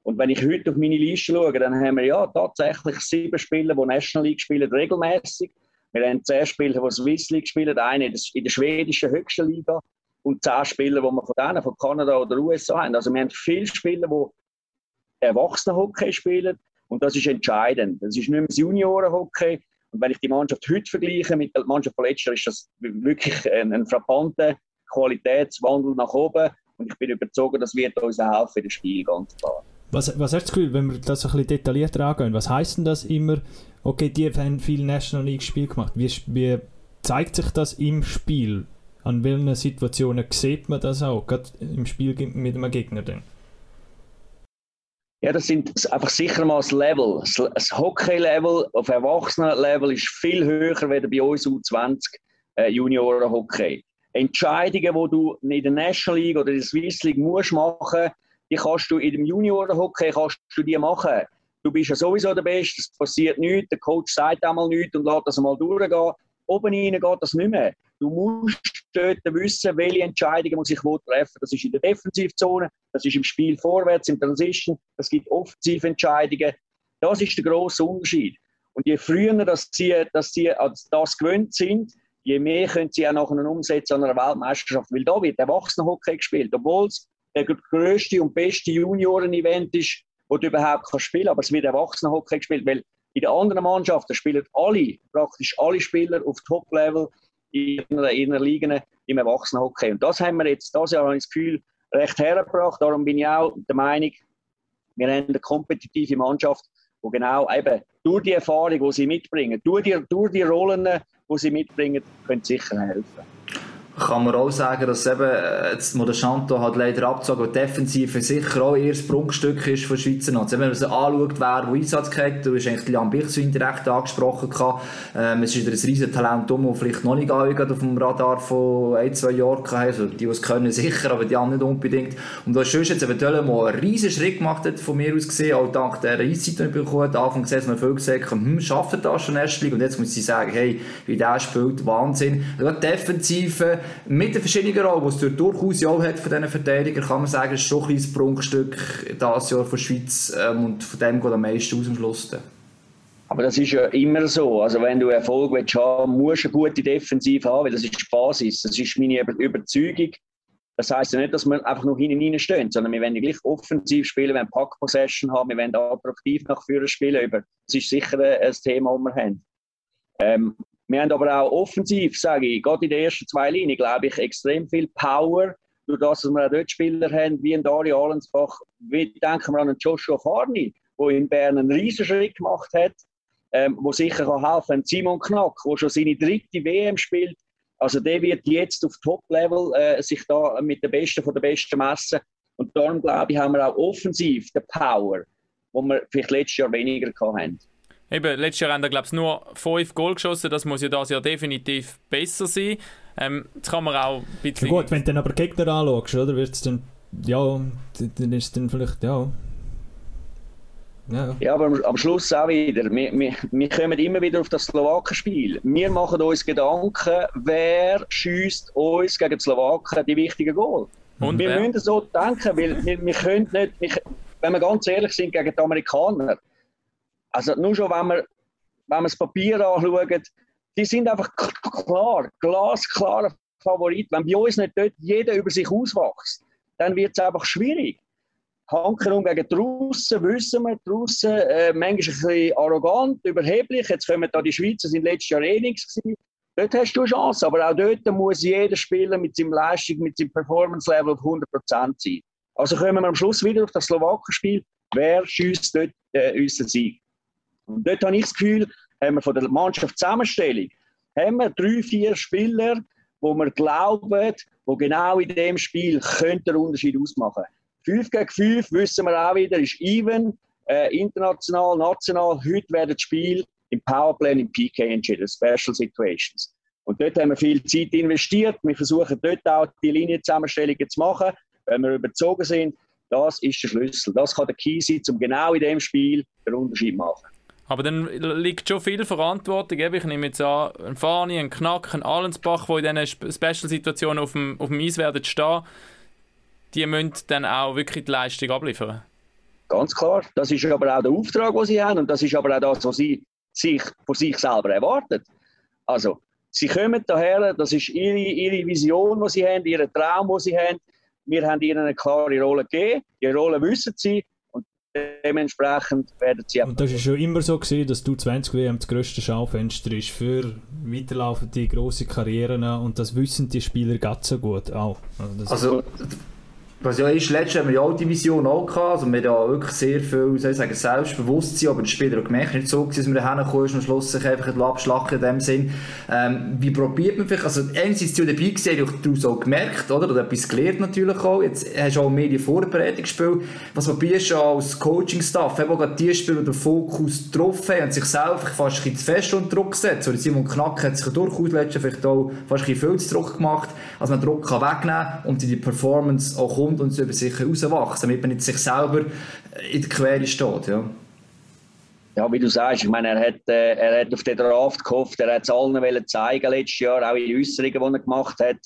Und wenn ich heute auf meine Liste schaue, dann haben wir ja tatsächlich sieben Spieler, die National League spielen, regelmäßig. Wir haben zehn Spieler, die Swiss League spielen, eine in der schwedischen höchsten Liga und zehn Spieler, die wir von denen, von Kanada oder USA haben. Also wir haben viele Spieler, die Erwachsenenhockey spielen und das ist entscheidend. Das ist nicht mehr das Juniorenhockey. Und wenn ich die Mannschaft heute vergleiche mit der Mannschaft von letzter, ist das wirklich ein, ein frappanter Qualitätswandel nach oben. Und ich bin überzeugt, das wird uns helfen in das Spiel, ganz klar. Was, was hast du das Gefühl, wenn wir das ein bisschen detaillierter angehen, was heisst denn das immer, okay, die haben viel National League Spiel gemacht. Wie, wie zeigt sich das im Spiel? An welchen Situationen sieht man das auch, gerade im Spiel mit einem Gegner denn? Ja, das sind einfach sicher mal das Level. Das Hockey-Level auf Erwachsenen-Level ist viel höher als bei uns U20 äh, Junioren-Hockey. Entscheidungen, die du in der National League oder in der Swiss League musst machen, die kannst du in dem Junioren-Hockey kannst du die machen. Du bist ja sowieso der Beste, es passiert nichts, der Coach sagt einmal nichts und lässt das mal durchgehen. Oben rein geht das nicht mehr. Du musst dort wissen, welche Entscheidungen muss ich wo treffen. Das ist in der Defensivzone, das ist im Spiel vorwärts, im Transition, es gibt Offensiventscheidungen. Das ist der grosse Unterschied. Und je früher dass sie, dass sie das gewöhnt sind, je mehr können sie auch nachher umsetzen an einer Weltmeisterschaft. Weil da wird Erwachsenenhockey gespielt, obwohl es der größte und beste Junioren-Event ist, wo du überhaupt kannst spielen aber es wird Erwachsenenhockey gespielt, weil in den anderen Mannschaften spielen alle, praktisch alle Spieler auf Top-Level in einer Liga im Erwachsenenhockey. Und das haben wir jetzt das Jahr, habe ich das Gefühl, recht hergebracht. Darum bin ich auch der Meinung, wir haben eine kompetitive Mannschaft, die genau eben durch die Erfahrung, die sie mitbringen, durch die, durch die Rollen, die sie mitbringen, können sicher helfen kann man auch sagen, dass eben äh, jetzt Modeschanto hat leider abgezogen, aber Defensive sicher auch eher das Prunkstück ist von Schweizer Nazi. Wenn man sich anschaut, wer wo Einsatz kriegt, du hast eigentlich Jan Bichs indirekt angesprochen ähm, es ist wieder ein riesen Talent um, vielleicht noch nicht auf dem Radar von ein, zwei Jahren hatte. Also die, die es können, sicher, aber die anderen nicht unbedingt. Und da ist jetzt eventuell mal einen riesen Schritt gemacht hat, von mir aus gesehen, auch dank der Eiszeit, die ich bekommen habe. Anfang Saison noch viel gesagt, hm, schafft das schon erst und jetzt muss ich sagen, hey, wie der spielt, Wahnsinn. Also Defensive, mit den verschiedenen Rollen, die es durchaus ja auch hat von diesen Verteidigern, kann man sagen, ist schon ein kleines Prunkstück dieses Jahr von der Schweiz ähm, und von dem geht am meisten aus am Schluss. Aber das ist ja immer so. Also wenn du Erfolg willst haben, musst du eine gute Defensive haben, weil das ist die Basis. Das ist meine Überzeugung. Das heisst ja nicht, dass wir einfach nur hinten rein stehen, sondern wir wollen gleich offensiv spielen, wir wollen Pack-Possession haben, wir wollen attraktiv nach vorne spielen. Das ist sicher ein Thema, das wir haben. Ähm, wir haben aber auch offensiv, sage ich, gerade in den ersten zwei Linien, glaube ich, extrem viel Power. Durch das, dass wir auch dort Spieler haben, wie ein Dario Allensbach, wie denken wir an einen Joshua Farni, der in Bern einen Riesenschritt gemacht hat, ähm, wo sicher kann helfen kann. Simon Knack, der schon seine dritte WM spielt. Also der wird jetzt auf Top-Level äh, sich da mit den Besten von den Besten messen. Und darum, glaube ich, haben wir auch offensiv die Power, die wir vielleicht letztes Jahr weniger hatten. Eben, letztes Jahr haben wir, glaube ich, nur fünf Goal geschossen. Das muss ja das Jahr definitiv besser sein. Ähm, das kann man auch ein bisschen... Ja gut, wenn du dann aber Gegner anschaust, oder, wird es dann... Ja, dann ist es dann vielleicht... Ja, ja, ja aber am Schluss auch wieder. Wir, wir, wir kommen immer wieder auf das Slowakenspiel. Wir machen uns Gedanken, wer schießt uns gegen die Slowaken die wichtigen Goal. Und wir wer? müssen so denken, weil wir, wir können nicht, wir, wenn wir ganz ehrlich sind, gegen die Amerikaner, also nur schon, wenn man, wenn man das Papier anschaut, die sind einfach klar, glasklarer Favorit. Wenn bei uns nicht dort jeder über sich auswächst, dann wird es einfach schwierig. Hankerum gegen Russen, wissen wir, Russen äh, manchmal ein bisschen arrogant, überheblich. Jetzt kommen da die Schweizer, sind letztes Jahr eh nichts gewesen. Dort hast du eine Chance, aber auch dort muss jeder Spieler mit seinem Leistung, mit seinem Performance-Level auf 100% sein. Also kommen wir am Schluss wieder auf das Slowakenspiel. Wer schießt dort äh, unseren Sieg? Und dort habe ich das Gefühl, haben wir von der Mannschaftszusammenstellung haben wir drei, vier Spieler, wo wir glauben, wo genau in dem Spiel der Unterschied ausmachen. 5 gegen 5 wissen wir auch wieder, ist even, äh, international, national. Heute werden das Spiel im Powerplay im PK entschieden, Special Situations. Und dort haben wir viel Zeit investiert. Wir versuchen dort auch die Linienzusammenstellungen zu machen, wenn wir überzogen sind. Das ist der Schlüssel. Das kann der Key sein, um genau in dem Spiel den Unterschied zu machen. Aber dann liegt schon viel Verantwortung. Ich nehme jetzt an, ein Fani, ein Knack, ein Allensbach, die in diesen Special-Situationen auf dem, auf dem Eis werden stehen, die müssen dann auch wirklich die Leistung abliefern. Ganz klar. Das ist aber auch der Auftrag, den sie haben und das ist aber auch das, was sie sich von sich selber erwarten. Also, sie kommen daher, das ist ihre, ihre Vision, die sie haben, ihr Traum, den sie haben. Wir haben ihnen eine klare Rolle gegeben. Die Rolle wissen sie dementsprechend werden sie Und das war schon immer so, gewesen, dass du 20 WM das grösste Schaufenster ist für weiterlaufende grosse Karrieren und das wissen die Spieler ganz so gut auch. Also, also was ja ist, letztes haben wir ja auch die Vision auch gehabt, also wir haben wirklich sehr viel, soll ich sagen, Selbstbewusstsein, aber die Spieler auch gemerkt, nicht so dass wir dahin kommen und am Schluss sich einfach abschlachten in dem Sinn. Ähm, wie probiert man vielleicht, also einerseits zu dabei gesehen, du hast auch gemerkt, oder, oder etwas gelernt natürlich auch, jetzt hast du auch mehr die Vorbereitung gespielt, was probierst du als Coaching-Staff, eben auch die Spieler, den Fokus getroffen haben und sich selber fast ein bisschen fest unter Druck gesetzt, oder Simon Knack hat sich durchaus letztens vielleicht auch fast ein bisschen viel zu Druck gemacht, also man Druck kann wegnehmen und die Performance auch kommt und über sich herauswachsen, damit man nicht sich selber in der Quere steht. Ja. Ja, wie du sagst, ich meine, er hat, äh, er hat auf den Draft gehofft, er hat es allen wollen zeigen letztes Jahr, auch in Äußerungen, die er gemacht hat.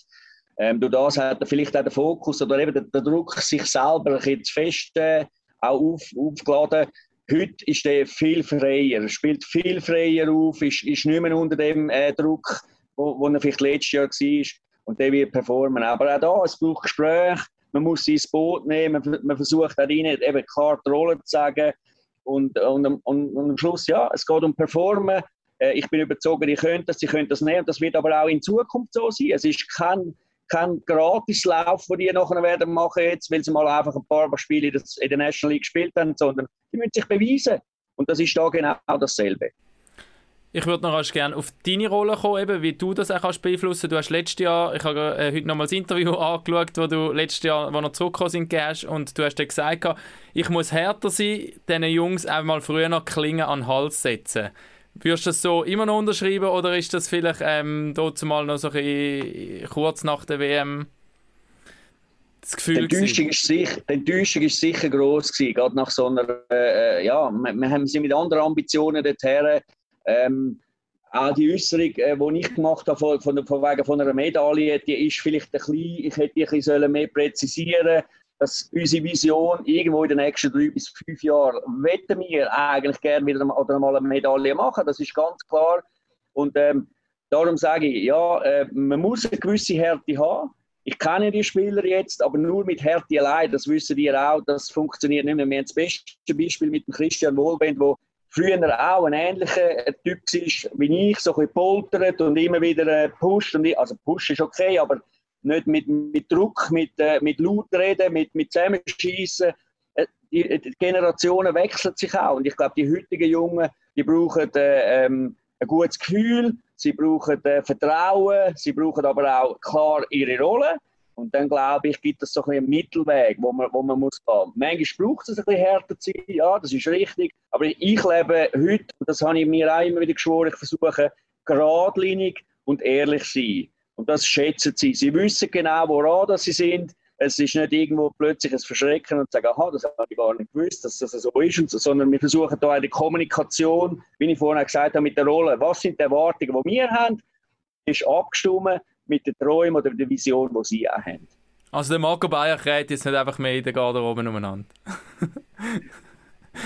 Ähm, durch das hat er vielleicht auch den Fokus oder eben den, Druck, sich selber ein bisschen zu fest äh, auch auf, aufgeladen. Heute ist er viel freier, er spielt viel freier auf, ist, ist nicht mehr unter dem äh, Druck, wo, wo er vielleicht letztes Jahr war. Und der wird performen. Aber auch da, es braucht Gespräche, man muss sie ins Boot nehmen, man versucht auch ihnen eben klar die Rolle zu sagen. Und, und, und, und am Schluss, ja, es geht um Performen. Äh, ich bin überzeugt, die können das, sie können das nehmen. Das wird aber auch in Zukunft so sein. Es ist kein, kein Gratislauf, den die nachher werden machen jetzt, weil sie mal einfach ein paar Spiele in der National League gespielt haben, sondern die müssen sich beweisen. Und das ist da genau dasselbe. Ich würde noch gerne auf deine Rolle kommen, eben, wie du das auch kannst beeinflussen Du hast letztes Jahr, ich habe äh, heute nochmal das Interview *laughs* angeschaut, wo du letztes Jahr, wo noch zurückgekommen sind, gehst, und du hast dann gesagt, ich muss härter sein, diesen Jungs einmal früher noch Klingen an den Hals setzen. Würdest du das so immer noch unterschreiben oder ist das vielleicht ähm, dort mal noch so ein bisschen kurz nach der WM das Gefühl die Enttäuschung ist sicher, die Enttäuschung ist sicher gross gewesen, gerade nach so einer, äh, äh ja, wir, wir sind mit anderen Ambitionen dorthin ähm, auch die Äußerung, äh, die ich gemacht habe von, von, von wegen von einer Medaille, die ist vielleicht ein bisschen, ich hätte die ein bisschen mehr präzisieren dass unsere Vision irgendwo in den nächsten drei bis fünf Jahren wetten wir eigentlich gerne wieder oder mal eine Medaille machen, das ist ganz klar. Und ähm, darum sage ich, ja, äh, man muss eine gewisse Härte haben. Ich kenne die Spieler jetzt, aber nur mit Härte allein, das wissen ihr auch, das funktioniert nicht mehr. Wir haben das beste Beispiel mit dem Christian Wohlbend, der früher auch ein ähnlicher Typ war wie ich, so ein bisschen poltert und immer wieder pusht. Und ich, also Push ist okay, aber nicht mit, mit Druck, mit, äh, mit laut reden, mit, mit Zusammenschießen. Äh, die, Generationen wechseln sich auch. Und ich glaube, die heutigen Jungen, die brauchen äh, ähm, ein gutes Gefühl, sie brauchen äh, Vertrauen, sie brauchen aber auch klar ihre Rolle. Und dann glaube ich, gibt es so ein einen Mittelweg, wo man, wo man muss gehen. Manchmal braucht es ein bisschen härter zu sein, ja, das ist richtig. Aber ich lebe heute, und das habe ich mir auch immer wieder geschworen, ich versuche geradlinig und ehrlich zu sein. Und das schätzen sie. Sie wissen genau, woran sie sind. Es ist nicht irgendwo plötzlich ein Verschrecken und sagen, aha, das habe ich gar nicht gewusst, dass das so ist, so, sondern wir versuchen da eine Kommunikation, wie ich vorhin gesagt habe, mit der Rolle. Was sind die Erwartungen, die wir haben? Ist abgestimmt mit den Träumen oder der Vision, die sie auch haben. Also der Marco Bayer kräht jetzt nicht einfach mehr in der Garderobe umeinander.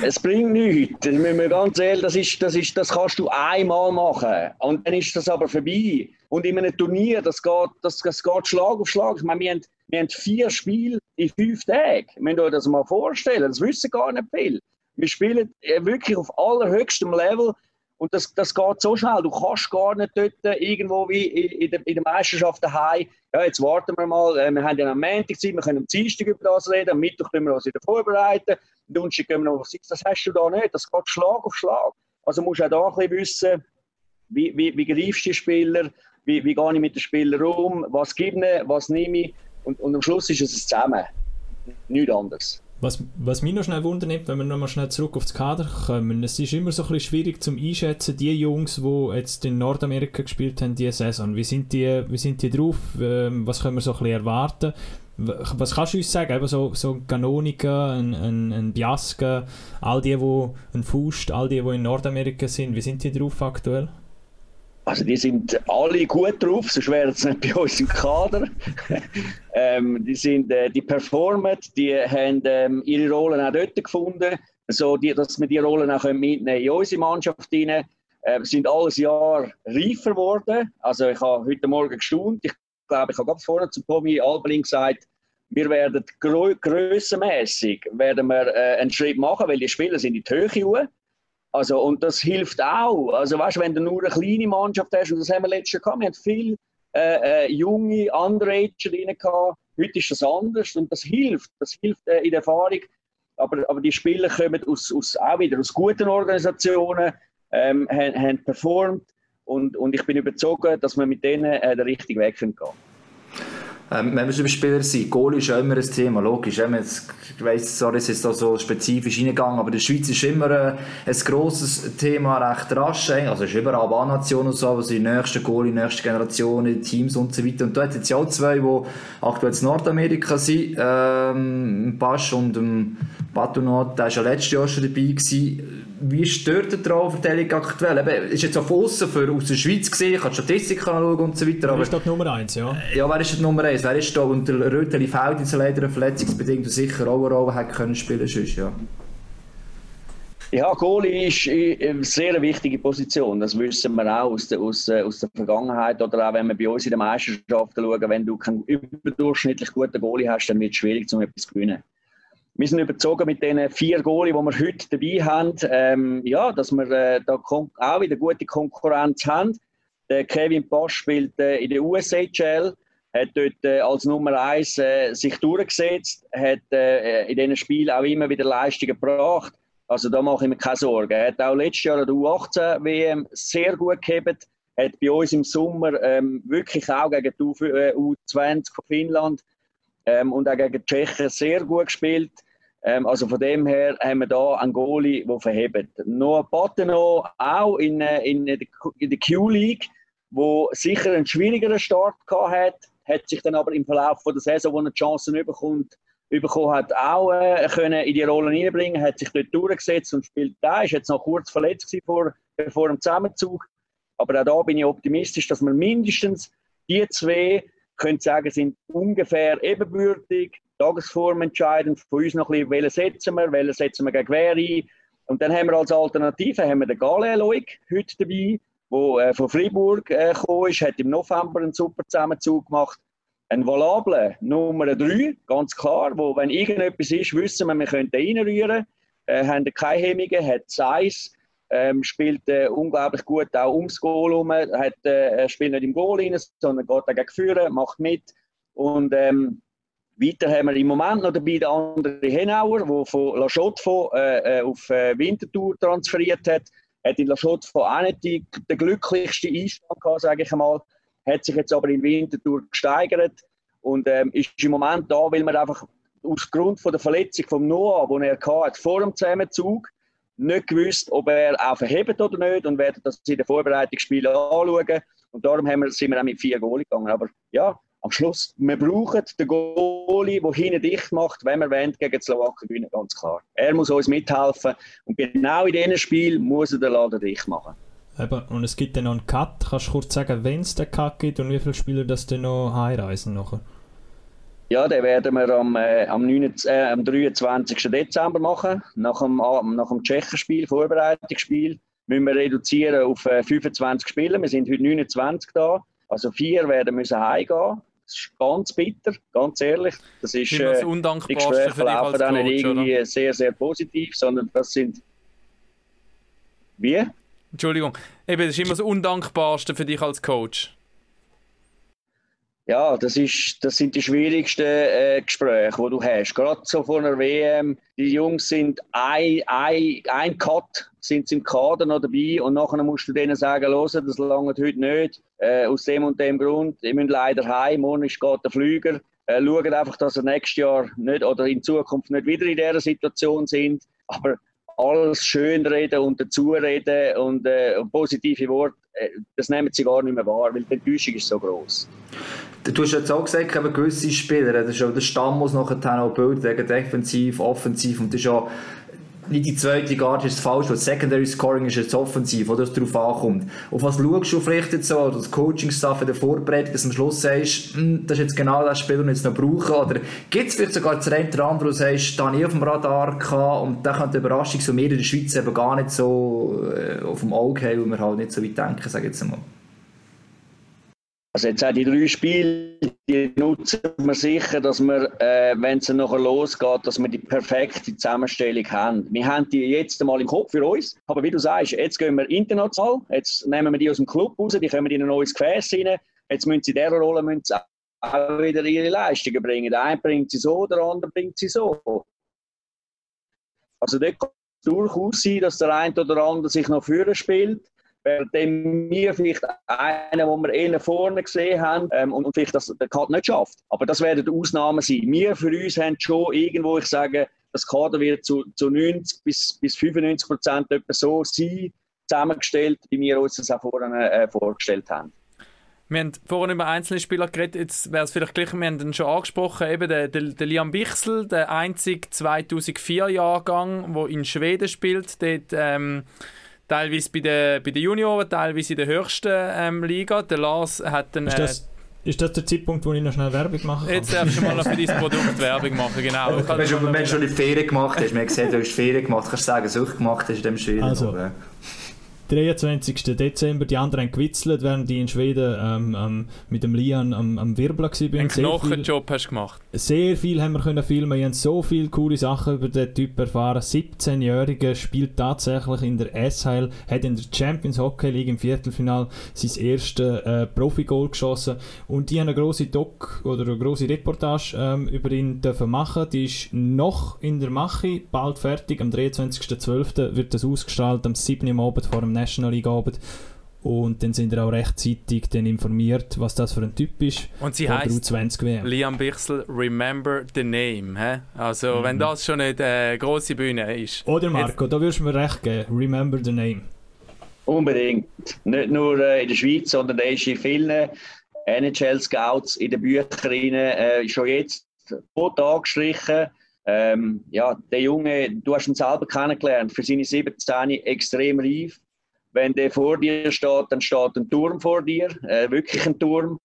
es bringt nichts. Das müssen wir ganz ehrlich, das, ist, das, ist, das kannst du einmal machen. Und dann ist das aber vorbei. Und in einem Turnier, das geht, das, das geht Schlag auf Schlag. Ich meine, wir haben, wir haben vier Spiele in fünf Tagen. Wir müssen euch das mal vorstellen. Das wissen gar nicht viel. Wir spielen wirklich auf allerhöchstem Level. Und das, das geht so schnell. Du kannst gar nicht dort irgendwo wie in, der, in der Meisterschaft daheim. Ja, jetzt warten wir mal. Äh, wir haben ja am Montag Zeit, wir können am Dienstag über das reden. Am Mittwoch können wir uns wieder vorbereiten. Am Donnerstag können wir noch was Das hast du da nicht. Das geht Schlag auf Schlag. Also musst du auch da ein bisschen wissen, wie, wie, wie greifst du die Spieler, wie, wie gehe ich mit den Spielern um, was gebe ich, was nehme ich. Und, und am Schluss ist es zusammen. Nichts anderes. Was, was mich noch schnell wundert, wenn wir nochmal schnell zurück aufs Kader kommen, es ist immer so ein bisschen schwierig zum Einschätzen, die Jungs, die jetzt in Nordamerika gespielt haben, diese Saison, wie sind die, wie sind die drauf, ähm, was können wir so ein bisschen erwarten? Was kannst du uns sagen? Eben so, so Ganonika, ein, ein, ein Biasca, all die, die ein Faust, all die, die in Nordamerika sind, wie sind die drauf aktuell? Also die sind alle gut drauf, sonst wären sie nicht bei uns im Kader. *laughs* ähm, die, sind, äh, die performen, die haben ähm, ihre Rollen auch dort gefunden, so die, dass wir die Rollen auch mitnehmen in unsere Mannschaft hinein. Äh, sind alles Jahr reifer geworden. Also ich habe heute Morgen gestaunt. Ich glaube, ich habe gerade vorher zu Tommy Albeling gesagt, wir werden grö grössenmässig werden wir, äh, einen Schritt machen, weil die Spieler sind in die Höhe also, und das hilft auch. Also, weißt, wenn du nur eine kleine Mannschaft hast, und das haben wir letztes Jahr gehabt, wir hatten viele äh, äh, junge Underager drin. Heute ist das anders und das hilft. Das hilft äh, in der Erfahrung. Aber, aber die Spieler kommen aus, aus, auch wieder aus guten Organisationen, ähm, haben, haben performt und, und ich bin überzeugt, dass wir mit denen äh, den richtigen Weg gehen können. Ähm, wenn wir über Spieler sind, Goal ist ja immer ein Thema, logisch. Jetzt, ich weiss, sorry, es ist da so spezifisch reingegangen, aber in der Schweiz ist immer ein, äh, ein grosses Thema, recht rasch. Also es ist überall A-Nation und so, aber die nächsten Goal, die nächste Generation, Teams und so weiter. Und da hat jetzt ja auch zwei, die aktuell in Nordamerika sind, ähm, Pasch und ähm, Batunot, der war ja letztes Jahr schon dabei gewesen wie stört die Trauerverteilung aktuell? Eben, ist jetzt auf außen für aus der Schweiz gesehen, ich kann Statistiken anschauen und so weiter. Wer ist dort Nummer 1, ja? Ja, wer ist die Nummer 1? Wer ist da? Und der Röteli fällt jetzt leider verletzungsbedingt und sicher auch eine Rolle hätte können spielen sonst, ja. Ja, Goalie ist eine sehr wichtige Position. Das wissen wir auch aus der, aus, aus der Vergangenheit oder auch wenn wir bei uns in den Meisterschaften schauen. Wenn du keinen überdurchschnittlich guten Goalie hast, dann wird es schwierig, um etwas zu gewinnen wir sind überzogen mit den vier Goalie, die wir heute dabei haben, ähm, ja, dass wir äh, da auch wieder gute Konkurrenz haben. Der Kevin Bosch spielt äh, in der USHL, hat dort äh, als Nummer eins äh, sich durchgesetzt, hat äh, in diesen Spielen auch immer wieder Leistungen gebracht. Also da mache ich mir keine Sorgen. Er hat auch letztes Jahr an der U18 WM sehr gut gehabt, hat bei uns im Sommer ähm, wirklich auch gegen die U20 äh, von Finnland ähm, und auch gegen Tschechien sehr gut gespielt. Ähm, also von dem her haben wir da einen Goalie, der verhebt. Noch Pateno auch in, äh, in, in der Q-League, wo sicher einen schwierigeren Start hat, hat sich dann aber im Verlauf der Saison, wo er Chancen bekommt, bekommen hat, auch äh, können in die Rolle hineinbringen, hat sich dort durchgesetzt und spielt da. Ist jetzt noch kurz verletzt vor, vor dem Zusammenzug. Aber auch da bin ich optimistisch, dass wir mindestens die zwei können sagen, sind ungefähr ebenbürtig, Tagesform entscheidend. Von uns noch ein bisschen, welchen setzen wir, welchen setzen wir gegen wer ein. Und dann haben wir als Alternative haben wir den Gale Loic heute dabei, der äh, von Freiburg äh, gekommen ist, hat im November einen super Zusammenzug gemacht. Ein Valable Nummer 3, ganz klar, wo wenn irgendetwas ist, wissen wir, wir können den reinrühren. Äh, haben keine Hemmungen, hat Size, ähm, spielt äh, unglaublich gut auch ums Goal herum, hat, äh, spielt nicht im Goal rein, sondern geht dagegen führen, macht mit. Und ähm, weiter haben wir im Moment noch dabei den anderen Henauer, der von La Chaux äh, äh, auf äh, Winterthur transferiert hat. Hat in La Chaux auch nicht die, den glücklichsten Einstand gehabt, sage ich einmal. Hat sich jetzt aber in Winterthur gesteigert und ähm, ist im Moment da, weil man einfach aufgrund von der Verletzung von Noah, die er hatte, vor dem Zusammenzug, nicht gewusst, ob er auch verhebt oder nicht und werden das in den Vorbereitungsspielen anschauen. Und darum haben wir, sind wir auch mit vier Goal gegangen. Aber ja, am Schluss, wir brauchen den Goalie, der hinten dicht macht, wenn wir wollen, gegen die Slowaken gewinnen, ganz klar. Er muss uns mithelfen und genau in diesem Spiel muss er den Laden dicht machen. Eben, und es gibt dann noch einen Cut. Kannst du kurz sagen, wenn es den Cut gibt und wie viele Spieler das dann noch heimreisen nachher? Ja, den werden wir am, äh, am, 29, äh, am 23. Dezember machen, nach dem, nach dem Tschechenspiel, Vorbereitungsspiel. Müssen wir reduzieren auf äh, 25 Spieler. Wir sind heute 29 da. Also vier werden müssen heimgehen. Das ist ganz bitter, ganz ehrlich. Das ist, äh, die Gespräche laufen dann nicht irgendwie oder? sehr, sehr positiv, sondern das sind... Wie? Entschuldigung, eben, das ist immer das Undankbarste für dich als Coach. Ja, das, ist, das sind die schwierigsten äh, Gespräche, die du hast. Gerade so vor einer WM. Die Jungs sind ein, ein, ein Cut, sind sie im Kader noch dabei und nachher musst du denen sagen, los, das langt heute nicht, äh, aus dem und dem Grund. Ich müssen leider heim, morgen ist geht der Flüger. Äh, schauen einfach, dass sie nächstes Jahr nicht oder in Zukunft nicht wieder in dieser Situation sind. Aber alles schön reden und dazu reden und äh, positive Worte, äh, das nehmen sie gar nicht mehr wahr, weil die Enttäuschung ist so groß. Du hast jetzt auch gesagt, eben gewisse Spieler, das ist auch der Stamm muss nachher auch bilden, defensiv, offensiv und das ist auch nicht die zweite Garde ist falsch, weil Secondary Scoring ist jetzt offensiv, wo das darauf ankommt. Auf was schaust du vielleicht jetzt so, das Coaching-Staff in der Vorbereitung, dass du am Schluss sagst, hm, das ist jetzt genau das Spiel, das wir jetzt noch brauchen, oder gibt es vielleicht sogar das eine oder andere, wo du sagst, da ich auf dem Radar gehabt und da könnte die Überraschung so wir in der Schweiz eben gar nicht so äh, auf dem Auge haben, weil wir halt nicht so weit denken, sage ich jetzt einmal. Also jetzt auch die drei Spiele, die nutzen wir sicher, dass wir, äh, wenn es nachher losgeht, dass wir die perfekte Zusammenstellung haben. Wir haben die jetzt einmal im Kopf für uns, aber wie du sagst, jetzt gehen wir international, jetzt nehmen wir die aus dem Club raus, die kommen in ein neues Gefäß rein, jetzt müssen sie in dieser Rolle müssen sie auch wieder ihre Leistungen bringen. Der eine bringt sie so, der andere bringt sie so. Also dort kann es durchaus sein, dass der eine oder andere sich noch führen spielt währenddem wir vielleicht einen, den wir eher vorne gesehen haben ähm, und, vielleicht das der Kader nicht schafft. Aber das werden Ausnahmen sein. Wir für uns haben schon irgendwo, ich sage, das Kader wird zu, zu 90 bis, bis 95 Prozent so sein, zusammengestellt, wie wir uns das auch vorhin äh, vorgestellt haben. Wir haben vorhin über einzelne Spieler geredet, jetzt wäre es vielleicht gleich, wir haben ihn schon angesprochen, eben der, der, der Liam Bichsel, der einzige 2004-Jahrgang, der in Schweden spielt, dort ähm, teilweise bei den, bei den Junioren, teilweise in der höchsten ähm, Liga. Der Lars hat dann... Ist das, äh, ist das der Zeitpunkt, wo ich noch schnell Werbung mache? Jetzt darfst du mal noch für dein Produkt Werbung machen, genau. Wenn, du, schon die Ferien gemacht hast, man gesehen, du hast Ferien gemacht, kannst du sagen, was du gemacht hast in dem Schweden. Also, 23. Dezember, die anderen haben gewitzelt, während die in Schweden ähm, ähm, mit dem Lian am, am Wirbeln waren. Einen Knochenjob hast du gemacht. Sehr viel haben wir können filmen. Wir haben so viele coole Sachen über den Typ erfahren. 17-Jähriger spielt tatsächlich in der SHL, hat in der Champions Hockey League im Viertelfinal sein erstes äh, Profi-Goal geschossen und die haben eine grosse Doc oder eine grosse Reportage ähm, über ihn dürfen machen. Die ist noch in der Mache, bald fertig. Am 23.12. wird das ausgestrahlt, am 7. Uhr Abend vor dem National League Abend. Und dann sind wir auch rechtzeitig dann informiert, was das für ein Typ ist. Und sie heißt Liam Bichsel, Remember the Name. He? Also, mhm. wenn das schon nicht eine äh, grosse Bühne ist. Oder Marco, Jetzt, da würdest du mir recht geben. Remember the Name. Unbedingt. Nicht nur äh, in der Schweiz, sondern er ist in vielen NHL-Scouts in den Büchern äh, schon jetzt tot angestrichen. Ähm, ja, der Junge, du hast ihn selber kennengelernt, für seine 17 extrem reif. Wenn der vor dir steht, dann steht ein Turm vor dir, äh, wirklich ein Turm.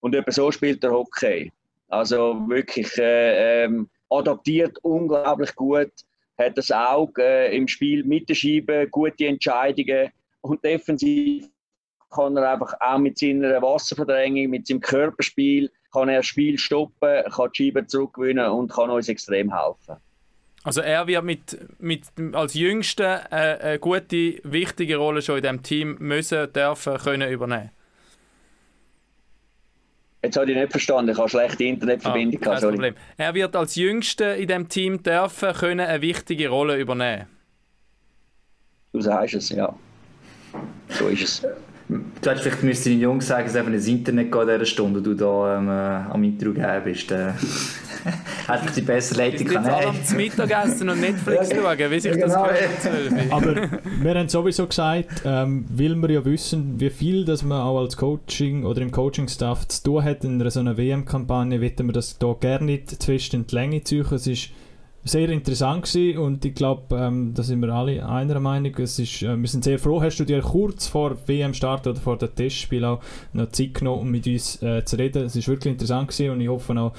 Und etwa so spielt er Hockey. Also wirklich äh, ähm, adaptiert unglaublich gut, hat das Auge äh, im Spiel mit der Scheibe, gute Entscheidungen und defensiv kann er einfach auch mit seiner Wasserverdrängung, mit seinem Körperspiel kann er das Spiel stoppen, kann die Scheibe zurückgewinnen und kann uns extrem helfen. Also er wird mit, mit, als Jüngster äh, eine gute, wichtige Rolle schon in diesem Team müssen, dürfen, können übernehmen. Jetzt habe ich nicht verstanden, ich habe schlechte Internetverbindung. Ah, kein Problem. Er wird als Jüngster in diesem Team dürfen, können eine wichtige Rolle übernehmen. Du sagst es, ja. So ist es. Du hättest vielleicht müssen deinen Jungs sagen, dass eben ins Internet geht in dieser Stunde, du da ähm, äh, am Intro geben bist. Äh, *laughs* hätte ich die bessere Leitung können. Jetzt alle zum Mittagessen und Netflix *laughs* ja, schauen, wie sich genau. das gehört. *laughs* Aber wir haben sowieso gesagt, ähm, will man ja wissen, wie viel dass man auch als Coaching oder im Coaching-Staff zu tun hat in so einer WM-Kampagne, wird man das hier gerne nicht zwischen die Länge ziehen. Es ist sehr interessant gewesen und ich glaube, ähm, da sind wir alle einer Meinung. Es ist, äh, wir sind sehr froh, hast du dir kurz vor WM-Start oder vor dem Testspiel auch noch Zeit genommen, um mit uns äh, zu reden. Es ist wirklich interessant gewesen und ich hoffe auch,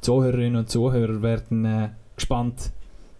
Zuhörerinnen und Zuhörer werden äh, gespannt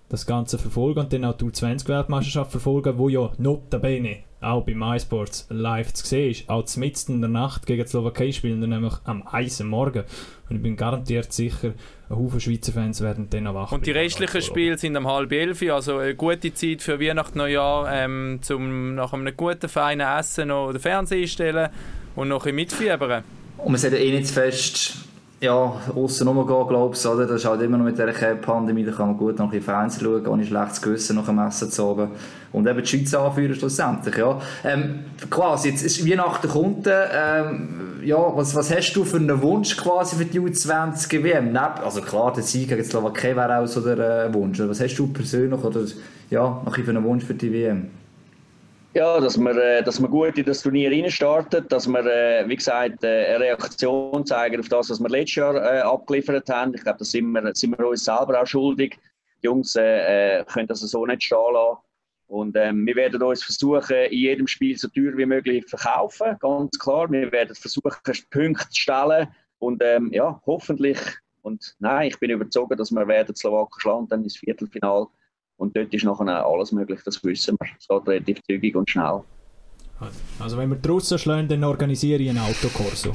das Ganze verfolgen und dann auch die U20-Weltmeisterschaft verfolgen, wo ja notabene auch bei MySports live zu sehen ist. Auch mitten in der Nacht gegen die Slowakei spielen wir nämlich am Eis Morgen. Und ich bin garantiert sicher, ein Haufen Schweizer Fans werden dann wach. Und die restlichen Spiele sind um halb elf, also eine gute Zeit für Weihnachten, Neujahr, ähm, zum nach einem guten, feinen Essen noch den Fernseher stellen und noch ein mitfiebern. Und man sollte eh nicht zu fest ja, außen rumgehen, glaube ich? Das ist halt immer noch mit dieser Pandemie, da kann man gut noch ein bisschen Fernsehen schauen, ohne schlechtes Gewissen nach dem Essen zu oben. Und eben die Schweiz anführen schlussendlich, ja. Ähm, quasi, jetzt ist Weihnachten kommt, ähm, ja, was, was hast du für einen Wunsch quasi für die U20 WM? Also klar, der Sieg gegen die Slowakei wäre auch so der äh, Wunsch. Was hast du persönlich oder, ja, noch für einen Wunsch für die WM? Ja, dass wir, äh, dass wir gut in das Turnier reinstarten, dass wir, äh, wie gesagt, äh, eine Reaktion zeigen auf das, was wir letztes Jahr abgeliefert haben. Ich glaube, da sind wir, sind wir uns selber auch schuldig. Die Jungs können das so nicht stehen lassen. Und ähm, wir werden uns versuchen, in jedem Spiel so teuer wie möglich zu verkaufen, ganz klar. Wir werden versuchen, Punkte zu stellen und ähm, ja, hoffentlich, und nein, ich bin überzeugt, dass wir werden Slowaken schlagen, dann ins Viertelfinal. Und dort ist nachher alles möglich, das wissen wir. Es geht relativ zügig und schnell. Also wenn wir draussen schlagen, dann organisiere ich einen Autokorso. *laughs*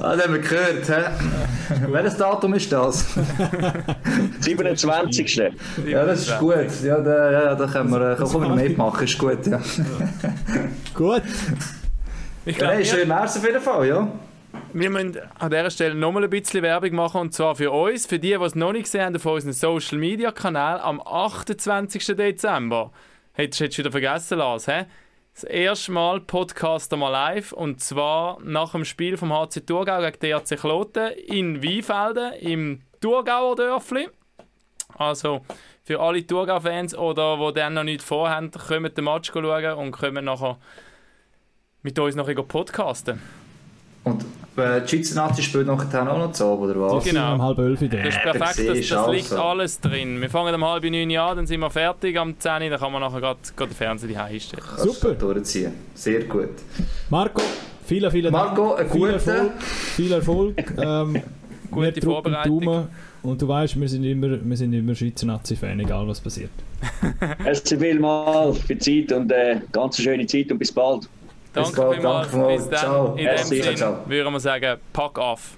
ah, das haben wir gehört. He? Welches Datum ist das? *laughs* 27. ja, das ist gut. Ja, da, ja, da können wir, können wir mitmachen. Ist gut, ja. gut. Ich glaube, ja, schön wär's auf jeden Fall, ja. Wir müssen an dieser Stelle nochmal ein bisschen Werbung machen und zwar für uns, für die, die es noch nicht gesehen haben, auf unserem Social Media Kanal am 28. Dezember Hättest du jetzt wieder vergessen, Lars, hä? Das erste Mal Podcast mal live und zwar nach dem Spiel vom HC Thurgau gegen DRC Kloten in Weinfelden im Thurgauer Dörfli. Also für alle Thurgau-Fans oder die dann noch nicht vorhaben, kommen den Match schauen und können nachher mit uns noch podcasten. Und die Schweizer Nazi spielt nachher auch noch zu oder was? Genau. Um halb elf Das ist perfekt, das, das liegt also. alles drin. Wir fangen um halb neun an, dann sind wir fertig am 10 dann kann man nachher gerade den Fernseher einstellen. Super. durchziehen. Sehr gut. Marco, vielen, vielen Dank. Marco, ein viel Erfolg. Viel Erfolg. *laughs* Ähm, Gute Vorbereitung. Und du weißt, wir sind immer, wir sind immer Schweizer Nazi-Fan, egal was passiert. *laughs* Merci vielmals für die Zeit und äh, ganz schöne Zeit und bis bald. Danke vielmals. Bis, dann. In dem Sinne würden wir sagen, pack auf.